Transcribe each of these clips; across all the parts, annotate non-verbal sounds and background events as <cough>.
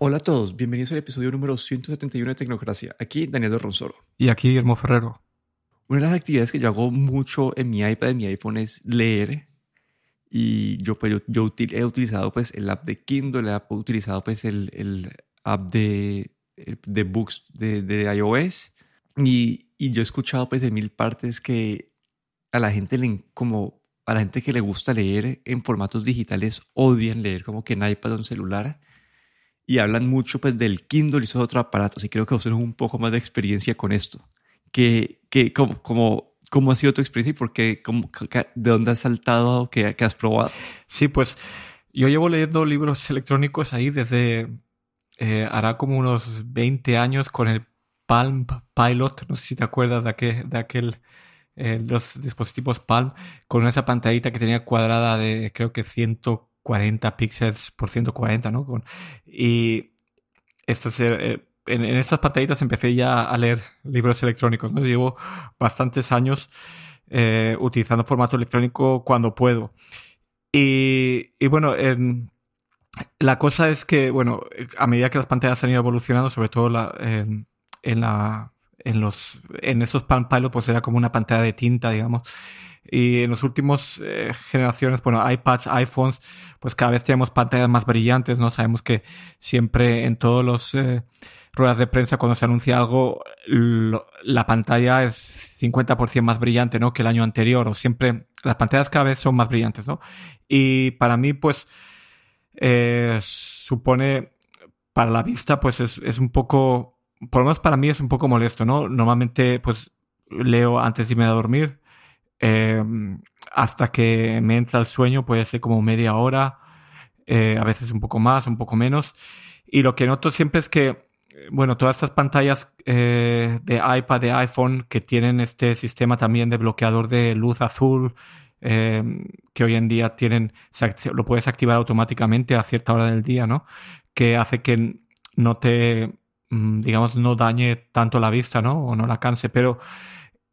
Hola a todos, bienvenidos al episodio número 171 de Tecnocracia. Aquí Daniel de Ronsoro. Y aquí Guillermo Ferrero. Una de las actividades que yo hago mucho en mi iPad, en mi iPhone, es leer. Y yo, pues, yo, he utilizado pues, el app de Kindle, he utilizado pues, el, el app de, de Books de, de iOS. Y, y, yo he escuchado pues, de mil partes que a la gente le, como a la gente que le gusta leer en formatos digitales odian leer como que en iPad o en celular y hablan mucho pues del Kindle y esos otros aparatos y creo que vos tenés un poco más de experiencia con esto. que que como, como, ¿Cómo ha sido tu experiencia y por qué, cómo, de dónde has saltado, qué, qué has probado? Sí, pues yo llevo leyendo libros electrónicos ahí desde, eh, hará como unos 20 años con el Palm Pilot, no sé si te acuerdas de aquel, de aquel eh, los dispositivos Palm, con esa pantallita que tenía cuadrada de creo que 100 40 píxeles por 140, ¿no? y esto eh, en, estas pantallitas empecé ya a leer libros electrónicos, ¿no? Llevo bastantes años eh, utilizando formato electrónico cuando puedo. Y, bueno, la cosa es que, bueno, a medida que las pantallas han ido evolucionando, sobre todo en, la, en, los, en esos Palm Pilot, pues era como una pantalla de tinta, digamos. Y en las últimas eh, generaciones, bueno, iPads, iPhones, pues cada vez tenemos pantallas más brillantes, ¿no? Sabemos que siempre en todos los eh, ruedas de prensa cuando se anuncia algo, la pantalla es 50% más brillante, ¿no? Que el año anterior, o siempre, las pantallas cada vez son más brillantes, ¿no? Y para mí, pues, eh, supone, para la vista, pues es, es un poco, por lo menos para mí es un poco molesto, ¿no? Normalmente, pues, leo antes de irme a dormir, Em, hasta que me entra el sueño, puede ser como media hora, eh, a veces un poco más, un poco menos. Y lo que noto siempre es que, bueno, todas estas pantallas eh, de iPad, de iPhone, que tienen este sistema también de bloqueador de luz azul, em, que hoy en día tienen, lo puedes activar automáticamente a cierta hora del día, ¿no? Que hace que no te, mm, digamos, no dañe tanto la vista, ¿no? O no la canse, pero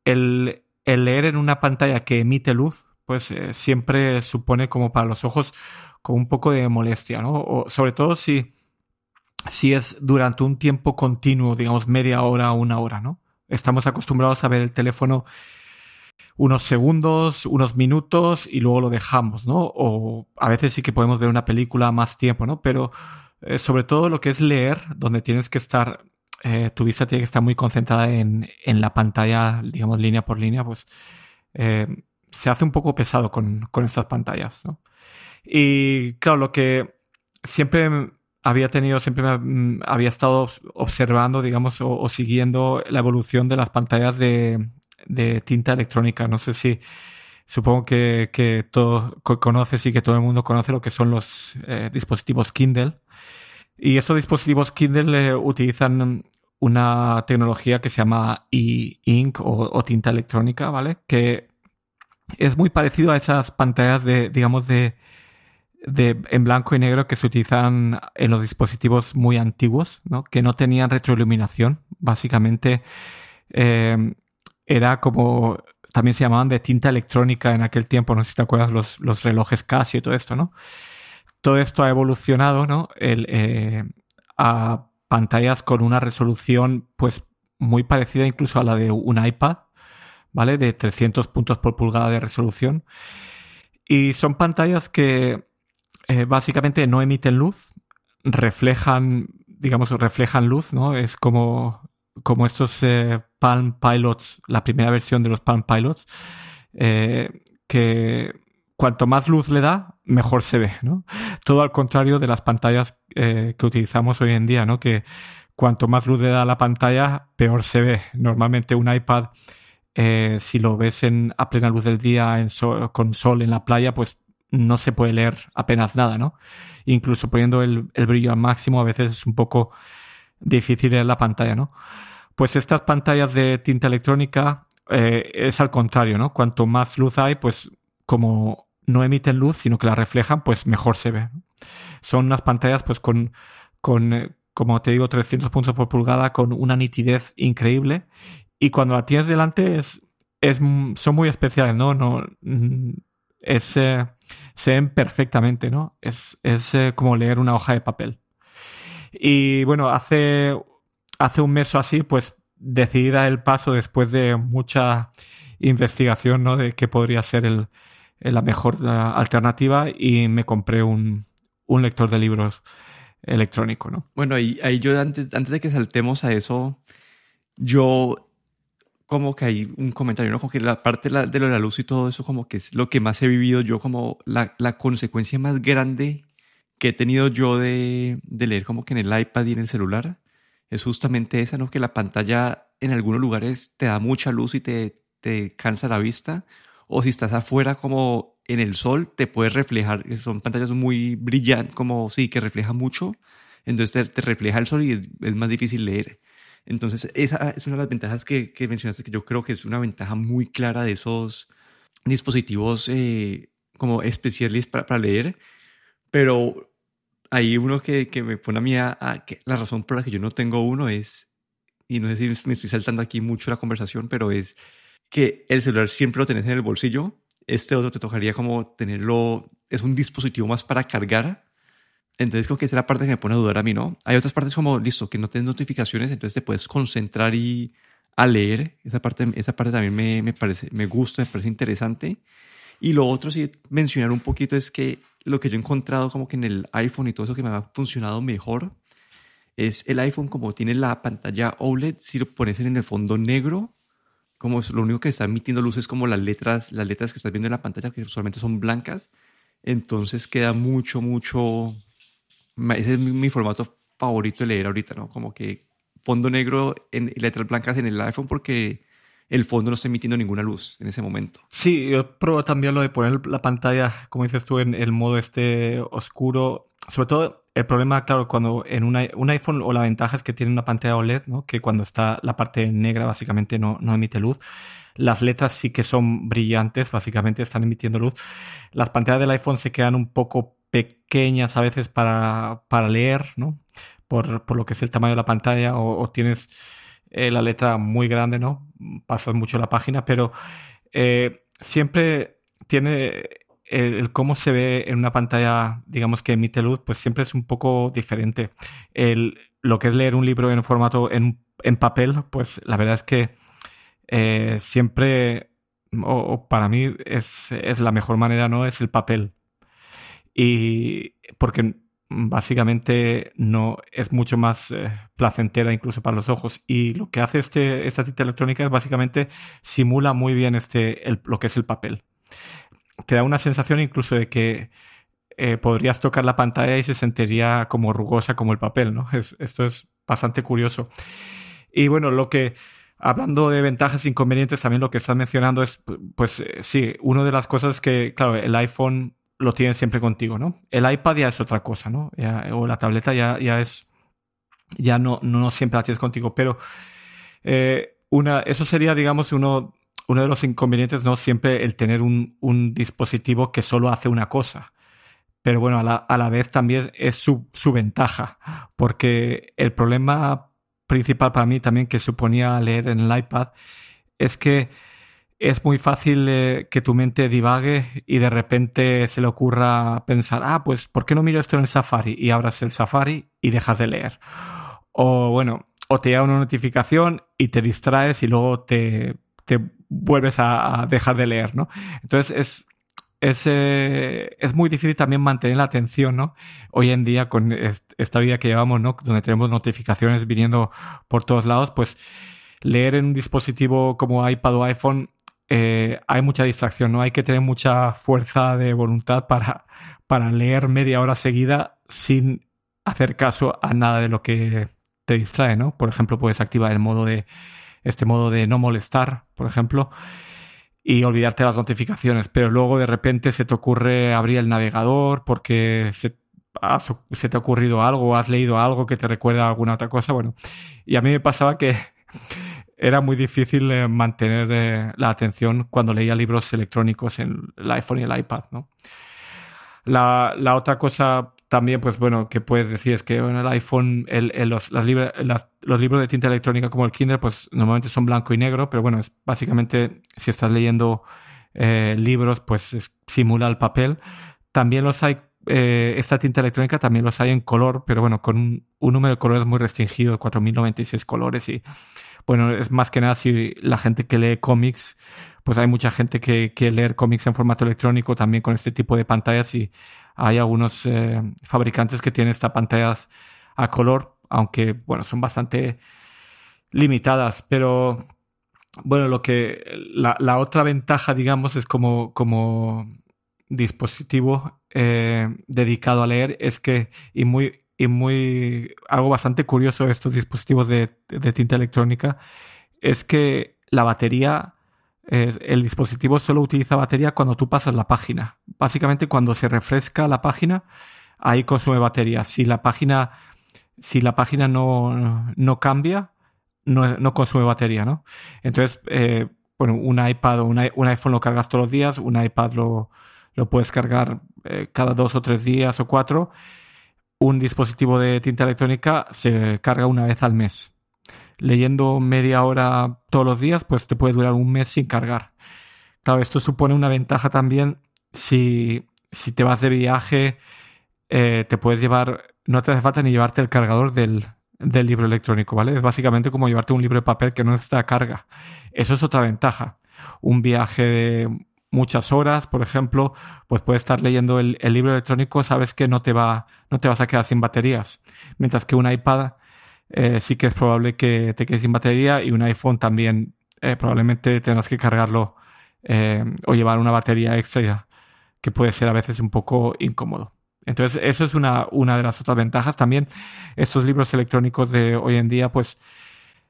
el, el leer en una pantalla que emite luz, pues eh, siempre supone como para los ojos con un poco de molestia, ¿no? O sobre todo si, si es durante un tiempo continuo, digamos media hora o una hora, ¿no? Estamos acostumbrados a ver el teléfono unos segundos, unos minutos y luego lo dejamos, ¿no? O a veces sí que podemos ver una película más tiempo, ¿no? Pero eh, sobre todo lo que es leer, donde tienes que estar eh, tu vista tiene que estar muy concentrada en, en, la pantalla, digamos, línea por línea, pues eh, se hace un poco pesado con, con estas pantallas. Y claro, lo que siempre había tenido, siempre me, había estado observando, digamos, o, siguiendo la evolución de las pantallas de, de, tinta electrónica. No sé si, supongo que, que todo conoces y que todo el mundo conoce lo que son los eh, dispositivos Kindle. Y estos dispositivos Kindle utilizan una tecnología que se llama e-ink o, tinta electrónica, ¿vale? Que es muy parecido a esas pantallas de, digamos, de, de, en blanco y negro que se utilizan en los dispositivos muy antiguos, ¿no? Que no tenían retroiluminación. Básicamente, eh, era como, también se llamaban de tinta electrónica en aquel tiempo, no sé si te acuerdas, los, los relojes casi y todo esto, ¿no? Todo esto ha evolucionado, ¿no? Eh, a pantallas con una resolución pues muy parecida incluso a la de un iPad, ¿vale? De 300 puntos por pulgada de resolución. Y son pantallas que eh, básicamente no emiten luz, reflejan, digamos, reflejan luz, ¿no? Es como, como estos eh, Palm Pilots, la primera versión de los Palm Pilots, que cuanto más luz le da, mejor se ve, ¿no? Todo al contrario de las pantallas eh, que utilizamos hoy en día, ¿no? Que cuanto más luz le da a la pantalla, peor se ve. Normalmente un iPad, eh, si lo ves en, a plena luz del día en con sol en la playa, pues no se puede leer apenas nada, ¿no? Incluso poniendo el, el brillo al máximo, a veces es un poco difícil leer la pantalla, ¿no? Pues estas pantallas de tinta electrónica eh, es al contrario, ¿no? Cuanto más luz hay, pues como no emiten luz, sino que la reflejan, pues mejor se ve. Son unas pantallas pues con, con eh, como te digo, 300 puntos por pulgada, con una nitidez increíble. Y cuando la tienes delante es, es son muy especiales, ¿no? no mm, es, eh, se ven perfectamente, ¿no? Es, es eh, como leer una hoja de papel. Y bueno, hace, hace un mes o así, pues decidí dar el paso después de mucha investigación, ¿no? De qué podría ser el, la mejor alternativa y me compré un, un lector de libros electrónico, ¿no? Bueno, ahí, ahí yo antes, antes de que saltemos a eso, yo como que hay un comentario, ¿no? Como que la parte de, la, de, la luz y todo eso, como que es lo que más he vivido yo, como la, la consecuencia más grande que he tenido yo de, de, leer como que en el iPad y en el celular, es justamente esa, ¿no? Que la pantalla en algunos lugares te da mucha luz y te, te cansa la vista, o si estás afuera como en el sol, te puede reflejar, son pantallas muy brillantes, como sí, que refleja mucho, entonces te, refleja el sol y es, más difícil leer. Entonces, esa es una de las ventajas que, que, mencionaste, que yo creo que es una ventaja muy clara de esos dispositivos eh, como especiales para, para, leer, pero hay uno que, que me pone a mí a, que la razón por la que yo no tengo uno es, y no sé si me estoy saltando aquí mucho la conversación, pero es que el celular siempre lo tenés en el bolsillo. Este otro te tocaría como tenerlo, es un dispositivo más para cargar. Entonces creo que esa es la parte que me pone a dudar a mí, ¿no? Hay otras partes como, listo, que no tienes notificaciones, entonces te puedes concentrar y a leer. Esa parte, esa parte también me, me, parece, me gusta, me parece interesante. Y lo otro, sí, mencionar un poquito es que lo que yo he encontrado como que en el iPhone y todo eso que me ha funcionado mejor es el iPhone como tiene la pantalla OLED, si lo pones en el fondo negro, como lo único que está emitiendo luz es como las letras, las letras que estás viendo en la pantalla, que usualmente son blancas. Entonces queda mucho, mucho. Ese es mi, formato favorito de leer ahorita, ¿no? Como que fondo negro en, y letras blancas en el iPhone porque el fondo no está emitiendo ninguna luz en ese momento. Sí, yo pruebo también lo de poner la pantalla, como dices tú, en el modo este oscuro. Sobre todo el problema, claro, cuando en un iPhone o la ventaja es que tiene una pantalla OLED, ¿no? que cuando está la parte negra básicamente no, no emite luz. Las letras sí que son brillantes, básicamente están emitiendo luz. Las pantallas del iPhone se quedan un poco pequeñas a veces para, para leer, ¿no? Por, por, lo que es el tamaño de la pantalla, o, tienes eh, la letra muy grande, ¿no? Pasas mucho la página, pero eh, siempre tiene el, cómo se ve en una pantalla, digamos que emite luz, pues siempre es un poco diferente. El, lo que es leer un libro en formato en, en papel, pues la verdad es que eh, siempre, o, para mí es, es, la mejor manera, ¿no? Es el papel. Y porque básicamente no es mucho más eh, placentera incluso para los ojos y lo que hace este, esta tinta electrónica es básicamente simula muy bien este el, lo que es el papel te da una sensación incluso de que eh, podrías tocar la pantalla y se sentiría como rugosa como el papel, ¿no? esto es bastante curioso. Y bueno, lo que, hablando de ventajas e inconvenientes, también lo que estás mencionando es, pues eh, sí, una de las cosas que, claro, el iPhone lo tiene siempre contigo, ¿no? El iPad ya es otra cosa, ¿no? o la tableta ya, ya es, ya no, no siempre la tienes contigo, pero eh, una, eso sería, digamos, uno uno de los inconvenientes no siempre el tener un, un dispositivo que solo hace una cosa. Pero bueno, a la, a la vez también es su, su, ventaja, porque el problema principal para mí también que suponía leer en el iPad es que es muy fácil eh, que tu mente divague y de repente se le ocurra pensar, ah, pues, ¿por qué no miro esto en el Safari? Y abras el Safari y dejas de leer. O bueno, o te llega una notificación y te distraes y luego te, te vuelves a, dejar de leer, ¿no? Entonces es, es, eh, es, muy difícil también mantener la atención, ¿no? Hoy en día, con esta vida que llevamos, ¿no? Donde tenemos notificaciones viniendo por todos lados, pues leer en un dispositivo como iPad o iPhone eh, hay mucha distracción, ¿no? Hay que tener mucha fuerza de voluntad para, para leer media hora seguida sin hacer caso a nada de lo que te distrae, ¿no? Por ejemplo, puedes activar el modo de este modo de no molestar, por ejemplo, y olvidarte las notificaciones, pero luego de repente se te ocurre abrir el navegador porque se, te ha ocurrido algo, has leído algo que te recuerda a alguna otra cosa, bueno, y a mí me pasaba que era muy difícil eh, mantener eh, la atención cuando leía libros electrónicos en el iPhone y el iPad, ¿no? La, la otra cosa también, pues bueno, que puedes decir es que en el iPhone los, los libros de tinta electrónica como el Kindle, pues normalmente son blanco y negro, pero bueno, es básicamente si estás leyendo eh, libros, pues simula el papel. También los hay esta tinta electrónica también los hay en color, pero bueno, con un, número de colores muy restringido, 4.096 colores y bueno, es más que nada si la gente que lee cómics, pues hay mucha gente que quiere leer cómics en formato electrónico también con este tipo de pantallas y hay algunos eh, fabricantes que tienen estas pantallas a color, aunque bueno, son bastante limitadas, pero bueno, lo que la, la otra ventaja, digamos, es como, como dispositivo eh, dedicado a leer es que, y muy, y muy, algo bastante curioso de estos dispositivos de, tinta electrónica, es que la batería, eh, el dispositivo solo utiliza batería cuando tú pasas la página. Básicamente cuando se refresca la página, ahí consume batería. Si la página, si la página no, no cambia, no, no, consume batería, ¿no? Entonces, eh, bueno, un iPad o un, iPhone lo cargas todos los días, un iPad lo, lo puedes cargar eh, cada dos o tres días o cuatro. Un dispositivo de tinta electrónica se carga una vez al mes. Leyendo media hora todos los días, pues te puede durar un mes sin cargar. Claro, esto supone una ventaja también si, si te vas de viaje, eh, te puedes llevar, no te hace falta ni llevarte el cargador del, del libro electrónico, ¿vale? Es básicamente como llevarte un libro de papel que no necesita carga. Eso es otra ventaja. Un viaje de muchas horas, por ejemplo, pues puedes estar leyendo el, libro electrónico, sabes que no te va, no te vas a quedar sin baterías. Mientras que un iPad eh, sí que es probable que te quedes sin batería y un iPhone también eh, probablemente tengas que cargarlo eh, o llevar una batería extra que puede ser a veces un poco incómodo. Entonces, eso es una, una de las otras ventajas. También estos libros electrónicos de hoy en día, pues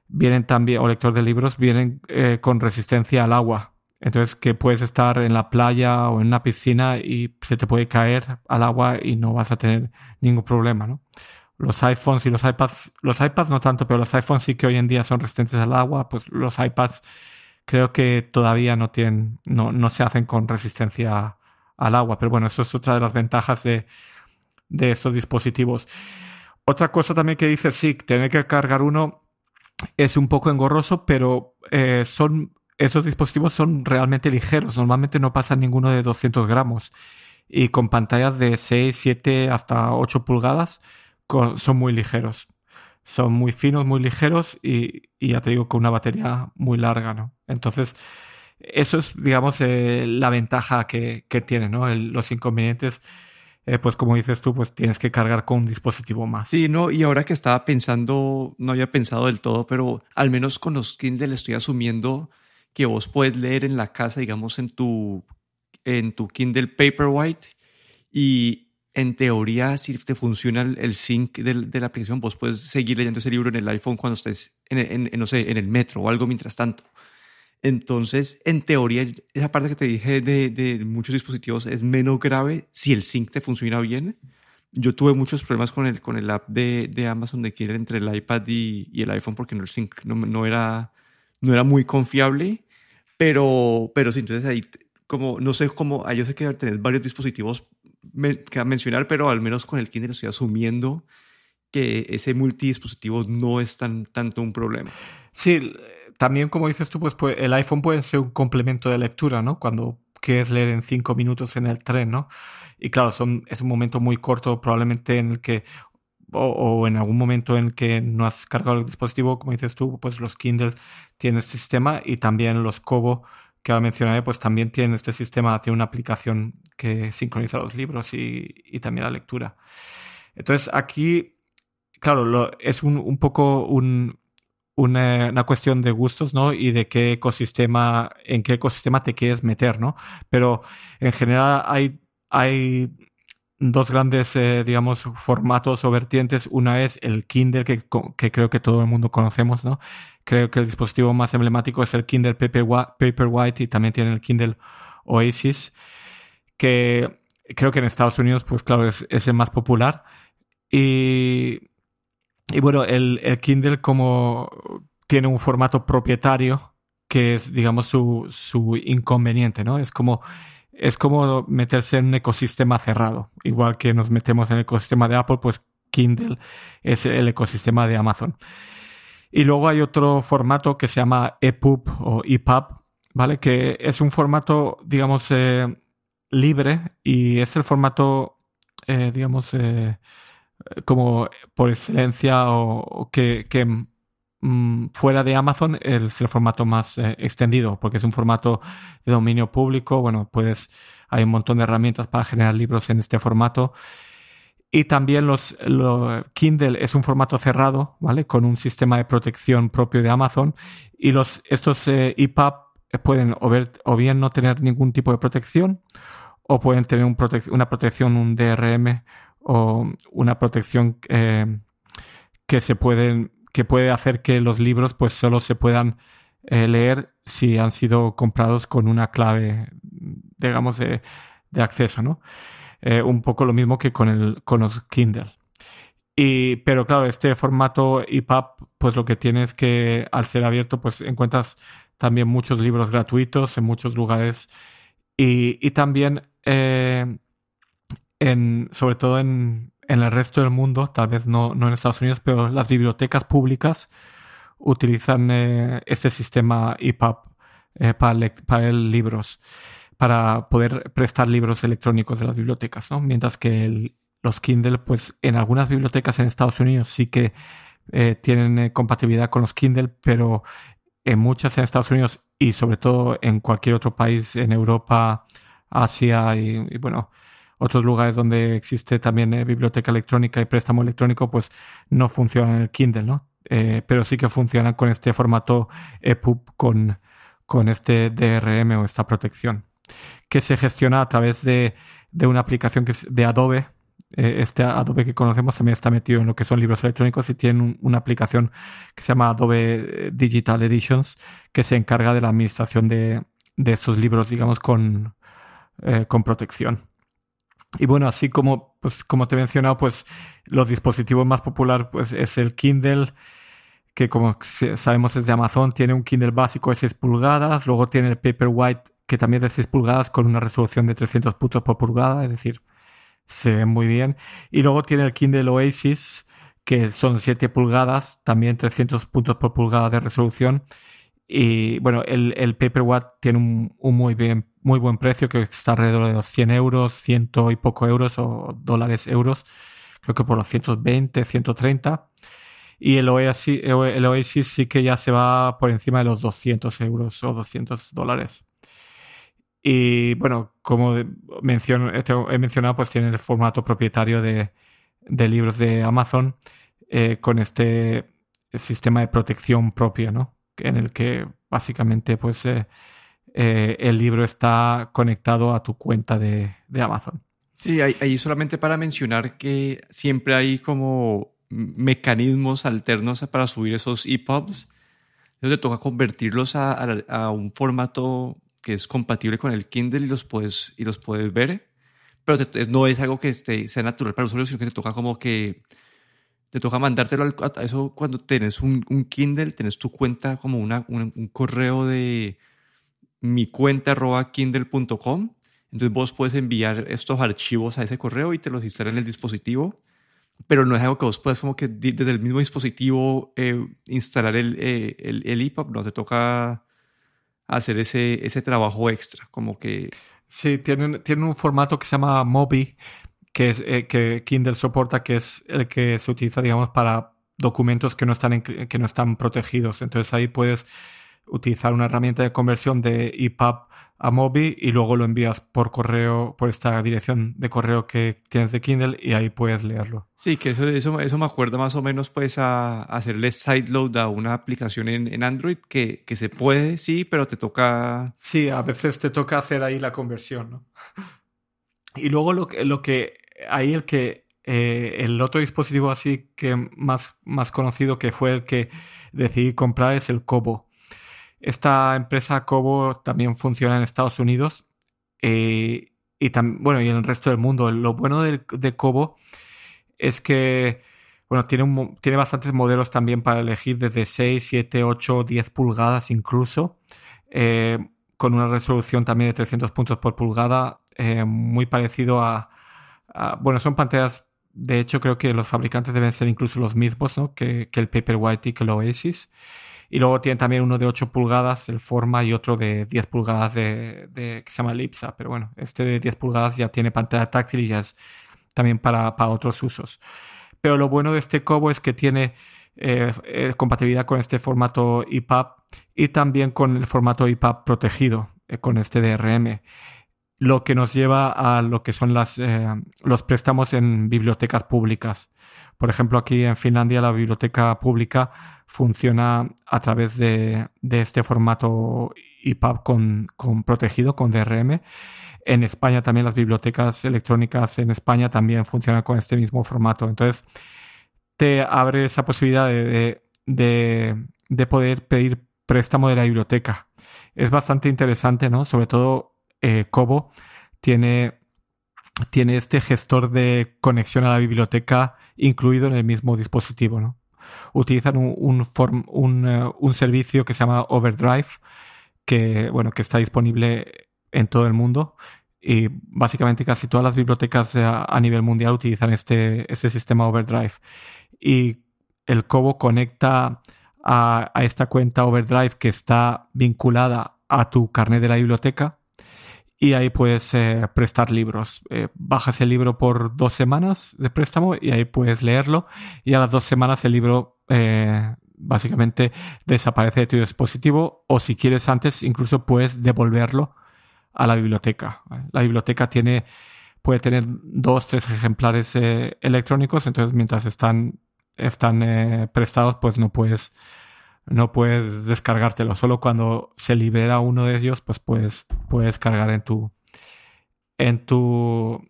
vienen también, o lector de libros, vienen con resistencia al agua. Entonces que puedes estar en la playa o en una piscina y se te puede caer al agua y no vas a tener ningún problema, ¿no? Los iPhones y los iPads, los iPads no tanto, pero los iPhones sí que hoy en día son resistentes al agua, pues los iPads creo que todavía no tienen, no, no se hacen con resistencia al agua. Pero bueno, eso es otra de las ventajas de, de estos dispositivos. Otra cosa también que dice, sí, tener que cargar uno es un poco engorroso, pero eh, son esos dispositivos son realmente ligeros, normalmente no pasan ninguno de 200 gramos y con pantallas de 6, 7 hasta 8 pulgadas son muy ligeros. Son muy finos, muy ligeros y, ya te digo con una batería muy larga, ¿no? Entonces, eso es, digamos, eh, la ventaja que, que tiene, ¿no? los inconvenientes, eh, pues como dices tú, pues tienes que cargar con un dispositivo más. Sí, no, y ahora que estaba pensando, no había pensado del todo, pero al menos con los Kindle estoy asumiendo que vos puedes leer en la casa, digamos, en tu, en tu Kindle Paperwhite y en teoría, si te funciona el, sync de, la aplicación, vos puedes seguir leyendo ese libro en el iPhone cuando estés, en, no sé, en el metro o algo mientras tanto. Entonces, en teoría, esa parte que te dije de, de, muchos dispositivos es menos grave si el sync te funciona bien. Yo tuve muchos problemas con el, con el app de, de Amazon de Kindle entre el iPad y, y, el iPhone porque el sync no, no, era, no era muy confiable pero, pero sí, entonces ahí, como, no sé cómo, yo sé que tener varios dispositivos que mencionar, pero al menos con el Kindle estoy asumiendo que ese multidispositivo no es tan tanto un problema. Sí, también como dices tú, pues, pues el iPhone puede ser un complemento de lectura, ¿no? Cuando quieres leer en cinco minutos en el tren, ¿no? Y claro, son, es un momento muy corto probablemente en el que o, en algún momento en que no has cargado el dispositivo, como dices tú, pues los Kindles tienen este sistema y también los Kobo que ahora mencionaré, pues también tienen este sistema, tiene una aplicación que sincroniza los libros y, también la lectura. Entonces aquí, claro, es un, un poco un, una, una, cuestión de gustos, ¿no? Y de qué ecosistema, en qué ecosistema te quieres meter, ¿no? Pero en general hay, hay dos grandes, eh, digamos, formatos o vertientes. Una es el Kindle, que, que, creo que todo el mundo conocemos, ¿no? Creo que el dispositivo más emblemático es el Kindle Paperwhite y también tiene el Kindle Oasis, que creo que en Estados Unidos, pues claro, es, es el más popular. Y, y bueno, el, el Kindle como tiene un formato propietario, que es, digamos, su, su inconveniente, ¿no? Es como es como meterse en un ecosistema cerrado. Igual que nos metemos en el ecosistema de Apple, pues Kindle es el ecosistema de Amazon. Y luego hay otro formato que se llama EPUB o EPUB, ¿vale? Que es un formato, digamos, eh, libre y es el formato eh, digamos, eh, como por excelencia o, que, mm, fuera de Amazon es el formato más extendido, porque es un formato de dominio público. Bueno, puedes, hay un montón de herramientas para generar libros en este formato. Y también los, Kindle es un formato cerrado, ¿vale? Con un sistema de protección propio de Amazon. Y los, estos EPUB pueden o, ver, o bien no tener ningún tipo de protección o pueden tener un una protección, un DRM o una protección eh, que se pueden que puede hacer que los libros pues solo se puedan eh, leer si han sido comprados con una clave digamos de, acceso no eh, un poco lo mismo que con el con los Kindle. Y pero claro este formato EPUB pues lo que tiene es que al ser abierto pues encuentras también muchos libros gratuitos en muchos lugares. Y, y también eh, en, sobre todo en, en, el resto del mundo, tal vez no, no, en Estados Unidos, pero las bibliotecas públicas utilizan eh, este sistema EPUB eh, para, para libros, para poder prestar libros electrónicos de las bibliotecas, ¿no? Mientras que los Kindle, pues en algunas bibliotecas en Estados Unidos sí que eh, tienen compatibilidad con los Kindle, pero en muchas en Estados Unidos y sobre todo en cualquier otro país en Europa, Asia y, bueno, otros lugares donde existe también eh, biblioteca electrónica y préstamo electrónico, pues no funciona en el Kindle, ¿no? Eh, pero sí que funciona con este formato EPUB con, con este DRM o esta protección, que se gestiona a través de, de una aplicación que es de Adobe. Eh, este Adobe que conocemos también está metido en lo que son libros electrónicos y tiene una aplicación que se llama Adobe Digital Editions que se encarga de la administración de, de estos libros, digamos, con, con protección. Y bueno, así como, pues, como te he mencionado, pues los dispositivos más populares pues, es el Kindle, que como sabemos es de Amazon, tiene un Kindle básico de 6 pulgadas, luego tiene el Paperwhite, que también es de 6 pulgadas con una resolución de 300 puntos por pulgada, es decir, se ve muy bien. Y luego tiene el Kindle Oasis, que son 7 pulgadas, también 300 puntos por pulgada de resolución. Y bueno, el, el Paperwhite tiene un, un muy bien muy buen precio, que está alrededor de los 100 euros, ciento y poco euros o dólares euros, creo que por los 120, 130. Y el Oasis, el Oasis sí que ya se va por encima de los 200 euros o 200 dólares. Y bueno, como menciono, he mencionado, pues tiene el formato propietario de, de libros de Amazon eh, con este sistema de protección propio, ¿no? En el que básicamente pues eh, eh, el libro está conectado a tu cuenta de, Amazon. Sí, ahí, solamente para mencionar que siempre hay como mecanismos alternos para subir esos EPUBs. Entonces te toca convertirlos a, un formato que es compatible con el Kindle y los puedes, y los puedes ver. Pero no es algo que esté, sea natural para el usuario, sino que te toca como que te toca mandártelo a eso cuando tienes un, Kindle, tienes tu cuenta como una, un correo de mi cuenta arroba kindle.com. Entonces vos puedes enviar estos archivos a ese correo y te los instala en el dispositivo. Pero no es algo que vos puedas como que desde el mismo dispositivo eh, instalar el, eh, el, el EPUB. No, te toca hacer ese, ese trabajo extra. Como que... Sí, tienen, tienen un formato que se llama Mobi, que, es, eh, que Kindle soporta, que es el que se utiliza, digamos, para documentos que no están, que no están protegidos. Entonces ahí puedes utilizar una herramienta de conversión de EPUB a Mobi y luego lo envías por correo, por esta dirección de correo que tienes de Kindle y ahí puedes leerlo. Sí, que eso, eso, eso me acuerda más o menos pues a, hacerle sideload a una aplicación en, en Android que, que, se puede, sí, pero te toca... Sí, a veces te toca hacer ahí la conversión, ¿no? Y luego lo, lo que, ahí el que, eh, el otro dispositivo así que más, más conocido que fue el que decidí comprar es el Kobo. Esta empresa Kobo también funciona en Estados Unidos eh, y, bueno, y en el resto del mundo. Lo bueno de, Kobo es que bueno, tiene, un, tiene bastantes modelos también para elegir desde 6, 7, 8, 10 pulgadas incluso, eh, con una resolución también de 300 puntos por pulgada, eh, muy parecido a, Bueno, son pantallas, de hecho creo que los fabricantes deben ser incluso los mismos ¿no? que, que el Paperwhite y que el Oasis. Y luego tiene también uno de 8 pulgadas, el Forma, y otro de 10 pulgadas de, que se llama Lipsa. Pero bueno, este de 10 pulgadas ya tiene pantalla táctil y ya es, también para, otros usos. Pero lo bueno de este Kobo es que tiene eh, eh, compatibilidad con este formato EPUB y también con el formato EPUB protegido, eh, con este DRM. Lo que nos lleva a lo que son las, los préstamos en bibliotecas públicas. Por ejemplo, aquí en Finlandia la biblioteca pública funciona a través de, este formato EPUB con, con, protegido, con DRM. En España también las bibliotecas electrónicas en España también funcionan con este mismo formato. Entonces, te abre esa posibilidad de, de, poder pedir préstamo de la biblioteca. Es bastante interesante, ¿no? Sobre todo eh, Kobo tiene, tiene este gestor de conexión a la biblioteca incluido en el mismo dispositivo, ¿no? Utilizan un, un, eh, un servicio que se llama Overdrive, que, bueno, que está disponible en todo el mundo y básicamente casi todas las bibliotecas a, nivel mundial utilizan este, este sistema Overdrive. Y el Cobo conecta a, esta cuenta Overdrive que está vinculada a tu carnet de la biblioteca y ahí puedes eh, prestar libros. Eh, bajas el libro por dos semanas de préstamo y ahí puedes leerlo y a las dos semanas el libro eh, básicamente desaparece de tu dispositivo o si quieres antes incluso puedes devolverlo a la biblioteca. La biblioteca tiene, puede tener dos, tres ejemplares eh, electrónicos, entonces mientras están, están prestados, pues no puedes, no puedes descargártelo. Solo cuando se libera uno de ellos, pues puedes, puedes cargar en tu, en tu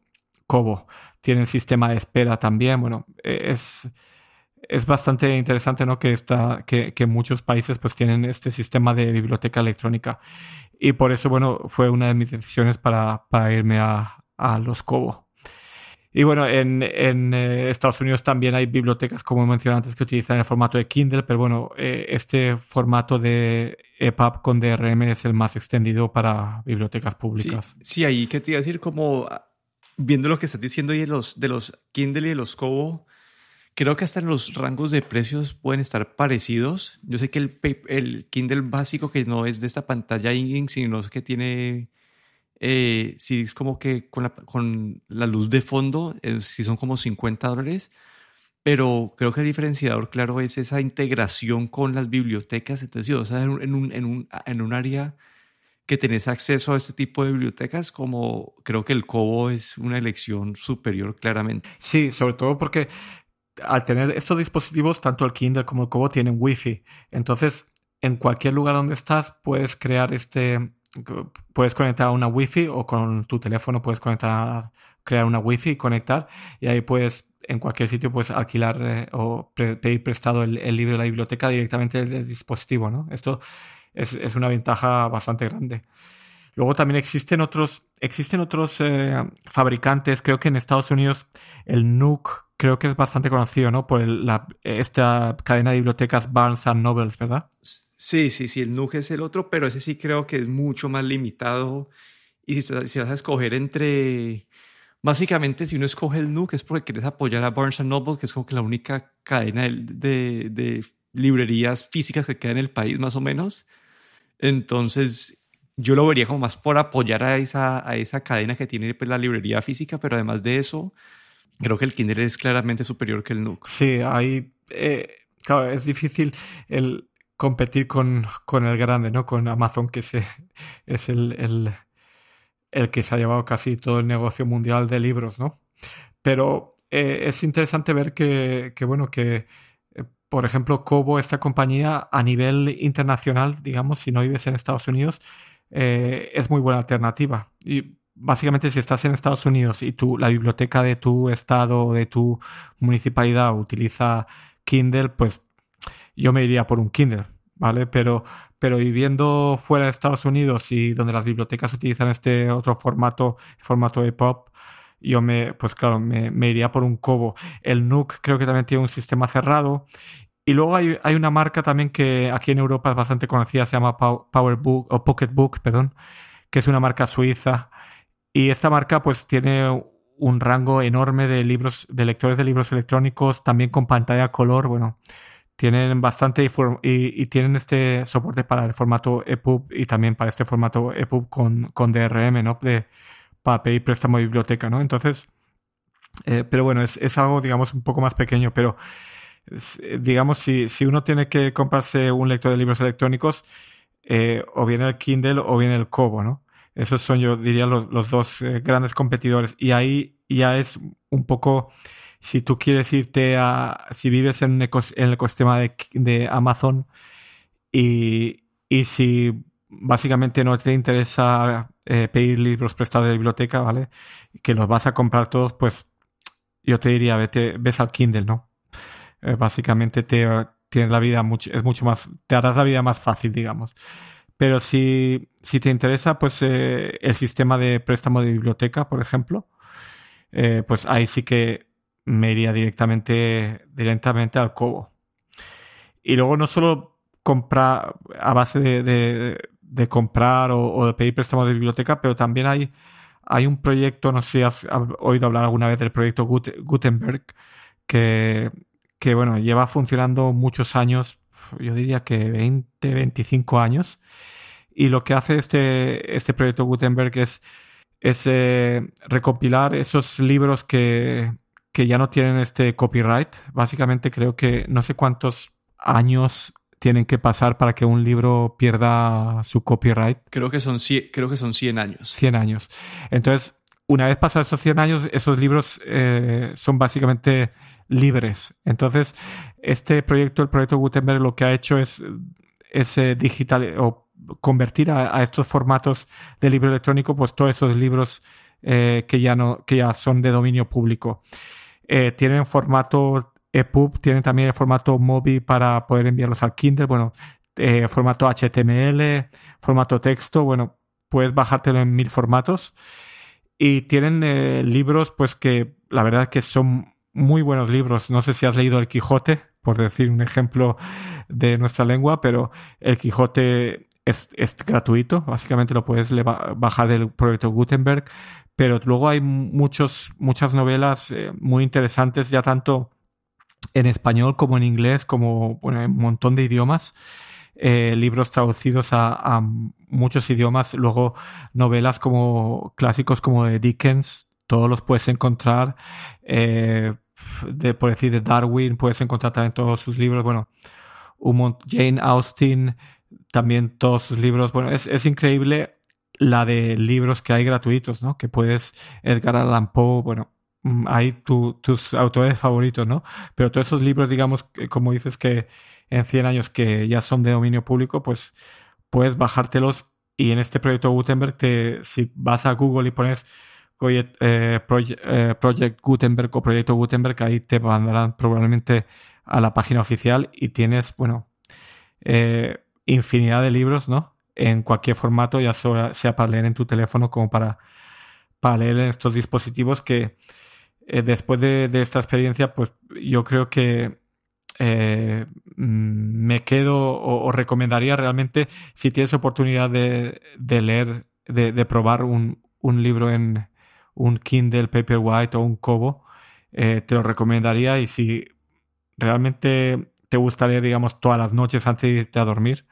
Cobo. Tienen sistema de espera también. Bueno, es, es bastante interesante, ¿no? Que, está, que, que, muchos países pues tienen este sistema de biblioteca electrónica. Y por eso, bueno, fue una de mis decisiones para, para irme a, a los Cobo. Y bueno, en, en eh, Estados Unidos también hay bibliotecas, como mencioné antes, que utilizan el formato de Kindle, pero bueno, eh, este formato de EPUB con DRM es el más extendido para bibliotecas públicas. Sí, sí ahí que te iba a decir, como viendo lo que estás diciendo ahí de los, de los Kindle y de los Kobo, Creo que hasta en los rangos de precios pueden estar parecidos. Yo sé que el, el Kindle básico, que no es de esta pantalla sino que tiene, eh, si es como que con la, luz de fondo, eh, si son como 50 dólares. Pero creo que el diferenciador, claro, es esa integración con las bibliotecas. Entonces, si vas a en un, en un, en un área que tenés acceso a este tipo de bibliotecas, como creo que el Kobo es una elección superior claramente. Sí, sobre todo porque al tener estos dispositivos, tanto el Kindle como el Kobo tienen Wi-Fi. Entonces, en cualquier lugar donde estás, puedes crear este. Puedes conectar a una Wi-Fi o con tu teléfono puedes conectar, crear una Wi-Fi y conectar. Y ahí puedes, en cualquier sitio, puedes alquilar eh, o pedir prestado el, libro de la biblioteca directamente del dispositivo, ¿no? Esto es, es una ventaja bastante grande. Luego también existen otros, existen otros eh, fabricantes, creo que en Estados Unidos el Nook creo que es bastante conocido, ¿no? Por la, esta cadena de bibliotecas Barnes and Nobles, ¿verdad? Sí, sí, sí, el Nook es el otro, pero ese sí creo que es mucho más limitado. Y si, vas a escoger entre... Básicamente, si uno escoge el Nook es porque quieres apoyar a Barnes Noble, que es como que la única cadena de, de librerías físicas que queda en el país, más o menos. Entonces, yo lo vería como más por apoyar a esa, a esa cadena que tiene pues, la librería física, pero además de eso, creo que el Kindle es claramente superior que el Nook. Sí, ahí, eh, claro, es difícil el competir con, con, el grande, ¿no? Con Amazon, que es el, el, el, que se ha llevado casi todo el negocio mundial de libros, ¿no? Pero eh, es interesante ver que, que bueno, que eh, por ejemplo, Kobo, esta compañía a nivel internacional, digamos, si no vives en Estados Unidos, eh, es muy buena alternativa. Y básicamente si estás en Estados Unidos y tú, la biblioteca de tu estado o de tu municipalidad utiliza Kindle, pues yo me iría por un Kindle, ¿vale? Pero, pero viviendo fuera de Estados Unidos y donde las bibliotecas utilizan este otro formato, formato EPUB, yo me, pues claro, me, iría por un Kobo. El Nook creo que también tiene un sistema cerrado y luego hay, hay, una marca también que aquí en Europa es bastante conocida, se llama PowerBook o Pocketbook, perdón, que es una marca suiza. Y esta marca pues tiene un rango enorme de libros, de lectores de libros electrónicos, también con pantalla color, bueno, tienen bastante y, y, tienen este soporte para el formato EPUB y también para este formato EPUB con, con DRM, ¿no? De, para pedir préstamo de biblioteca, ¿no? Entonces, Eh, pero bueno, es, es, algo, digamos, un poco más pequeño, pero digamos, si, si uno tiene que comprarse un lector de libros electrónicos, eh, o bien el Kindle o bien el Kobo, ¿no? Esos son, yo diría, los, los dos eh, grandes competidores. Y ahí ya es un poco, si tú quieres irte a, si vives en, el ecosistema de, Amazon y, y si básicamente no te interesa eh, pedir libros prestados de biblioteca, ¿vale? Que los vas a comprar todos, pues yo te diría, vete, ves al Kindle, ¿no? Eh, básicamente te tienes la vida mucho, es mucho más, te harás la vida más fácil, digamos. Pero si, si te interesa, pues eh, el sistema de préstamo de biblioteca, por ejemplo, pues ahí sí que me iría directamente, directamente al Cobo. Y luego no solo comprar a base de, de comprar o, de pedir préstamo de biblioteca, pero también hay, hay un proyecto, no sé si has oído hablar alguna vez del proyecto Gutenberg, que, que bueno, lleva funcionando muchos años, yo diría que 20, 25 años, y lo que hace este, este proyecto Gutenberg es, es eh, recopilar esos libros que, que ya no tienen este copyright. Básicamente creo que no sé cuántos años tienen que pasar para que un libro pierda su copyright? Creo que son 100, creo que son 100 años. 100 años. Entonces, una vez pasados esos 100 años, esos libros eh, son básicamente libres. Entonces, este proyecto, el proyecto Gutenberg, lo que ha hecho es, ese digital o convertir a, estos formatos de libro electrónico, pues todos esos libros eh, que ya no, que ya son de dominio público. Eh, tienen formato EPUB tiene también el formato MOBI para poder enviarlos al Kindle. Bueno, eh, formato HTML, formato texto. Bueno, puedes bajártelo en mil formatos. Y tienen eh, libros, pues que la verdad es que son muy buenos libros. No sé si has leído El Quijote, por decir un ejemplo de nuestra lengua, pero El Quijote es, gratuito. Básicamente lo puedes bajar del proyecto Gutenberg. Pero luego hay muchos, muchas novelas eh, muy interesantes, ya tanto en español como en inglés, como bueno, en un montón de idiomas. Eh, libros traducidos a, muchos idiomas, luego novelas como clásicos como de Dickens, todos los puedes encontrar, eh, de, por decir de Darwin, puedes encontrar también todos sus libros, bueno, Jane Austen, también todos sus libros, bueno, es, es increíble la de libros que hay gratuitos, ¿no? Que puedes, Edgar Allan Poe, bueno, Mm, hay tus autores favoritos, ¿no? Pero todos esos libros, digamos, como dices que en 100 años que ya son de dominio público, pues puedes bajártelos y en este proyecto Gutenberg, te, si vas a Google y pones Project, eh, eh, Project, Gutenberg o Proyecto Gutenberg, ahí te mandarán probablemente a la página oficial y tienes, bueno, eh, infinidad de libros, ¿no? En cualquier formato, ya sea para leer en tu teléfono como para, para leer en estos dispositivos que eh, después de, esta experiencia, pues yo creo que eh, mm, me quedo o, recomendaría realmente, si tienes oportunidad de, leer, de, probar un, libro en un Kindle Paperwhite o un Kobo, eh, te lo recomendaría y si realmente te gustaría, digamos, todas las noches antes de irte a dormir,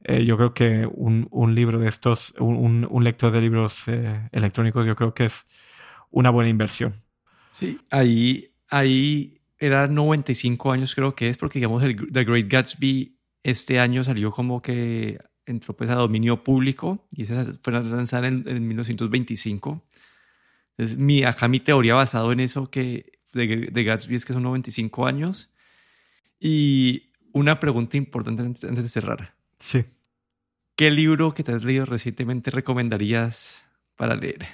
yo creo que un, libro de estos, un, un lector de libros electrónicos, yo creo que es una buena inversión. Sí, ahí, ahí era 95 años creo que es, porque digamos el The Great Gatsby este año salió como que entró pues a dominio público y esa fue lanzada en, en 1925. Entonces, mi, acá mi teoría basado en eso que de, de, Gatsby es que son 95 años. Y una pregunta importante antes, antes de cerrar. Sí. ¿Qué libro que te has leído recientemente recomendarías para leer?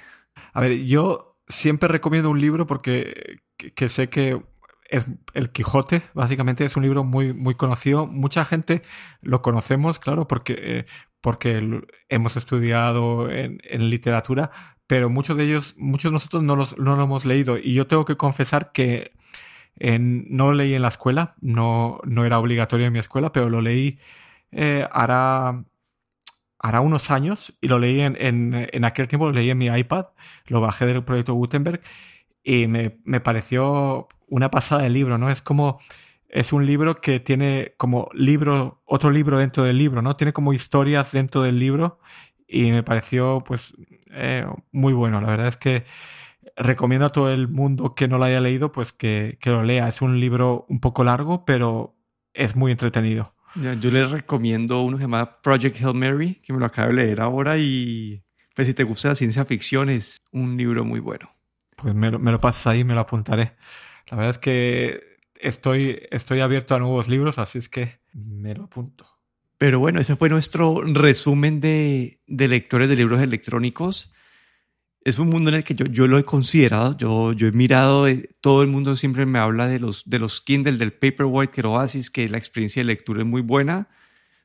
A ver, yo siempre recomiendo un libro porque que, sé que es El Quijote, básicamente es un libro muy, muy conocido. Mucha gente lo conocemos, claro, porque, eh, porque hemos estudiado en, literatura, pero muchos de ellos, muchos de nosotros no, los, no lo hemos leído. Y yo tengo que confesar que no lo leí en la escuela, no, no era obligatorio en mi escuela, pero lo leí eh, hará unos años y lo leí en, en, aquel tiempo, lo leí en mi iPad, lo bajé del proyecto Gutenberg y me, pareció una pasada de libro, ¿no? Es como, es un libro que tiene como libro, otro libro dentro del libro, ¿no? Tiene como historias dentro del libro y me pareció pues eh, muy bueno. La verdad es que recomiendo a todo el mundo que no lo haya leído, pues que lo lea. Es un libro un poco largo, pero es muy entretenido. Yo les recomiendo uno que se llama Project Hail Mary, que me lo acabo de leer ahora y pues si te gusta la ciencia ficción es un libro muy bueno. Pues me lo, me lo pasas ahí, me lo apuntaré. La verdad es que estoy, estoy abierto a nuevos libros, así es que me lo apunto. Pero bueno, ese fue nuestro resumen de, de lectores de libros electrónicos es un mundo en el que yo, yo lo he considerado, yo, yo he mirado, eh, todo el mundo siempre me habla de los, de los Kindle, del Paperwhite, que Oasis, que la experiencia de lectura es muy buena,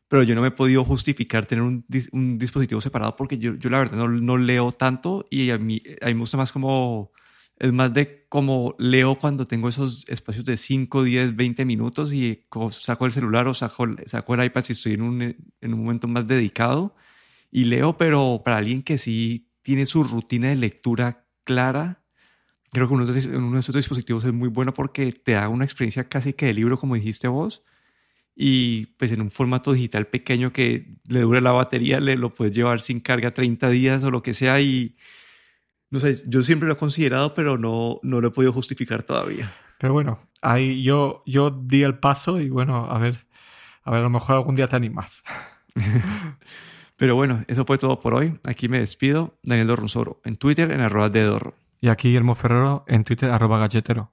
pero yo no me he podido justificar tener un, un dispositivo separado porque yo, yo la verdad no, no, leo tanto y a mí, a mí me gusta más como, es más de como leo cuando tengo esos espacios de 5, 10, 20 minutos y saco el celular o saco, saco el iPad si estoy en un, en un momento más dedicado y leo, pero para alguien que sí tiene su rutina de lectura clara. Creo que uno de, uno de estos dispositivos es muy bueno porque te da una experiencia casi que de libro, como dijiste vos. Y pues en un formato digital pequeño que le dure la batería, le lo puedes llevar sin carga 30 días o lo que sea. Y no sé, yo siempre lo he considerado, pero no, no lo he podido justificar todavía. Pero bueno, ahí yo, yo di el paso y bueno, a ver, a ver, a lo mejor algún día te animas. <laughs> Pero bueno, eso fue todo por hoy. Aquí me despido. Daniel Dorronsoro. En Twitter, en arroba de Dorro. Y aquí Guillermo Ferrero en Twitter, arroba galletero.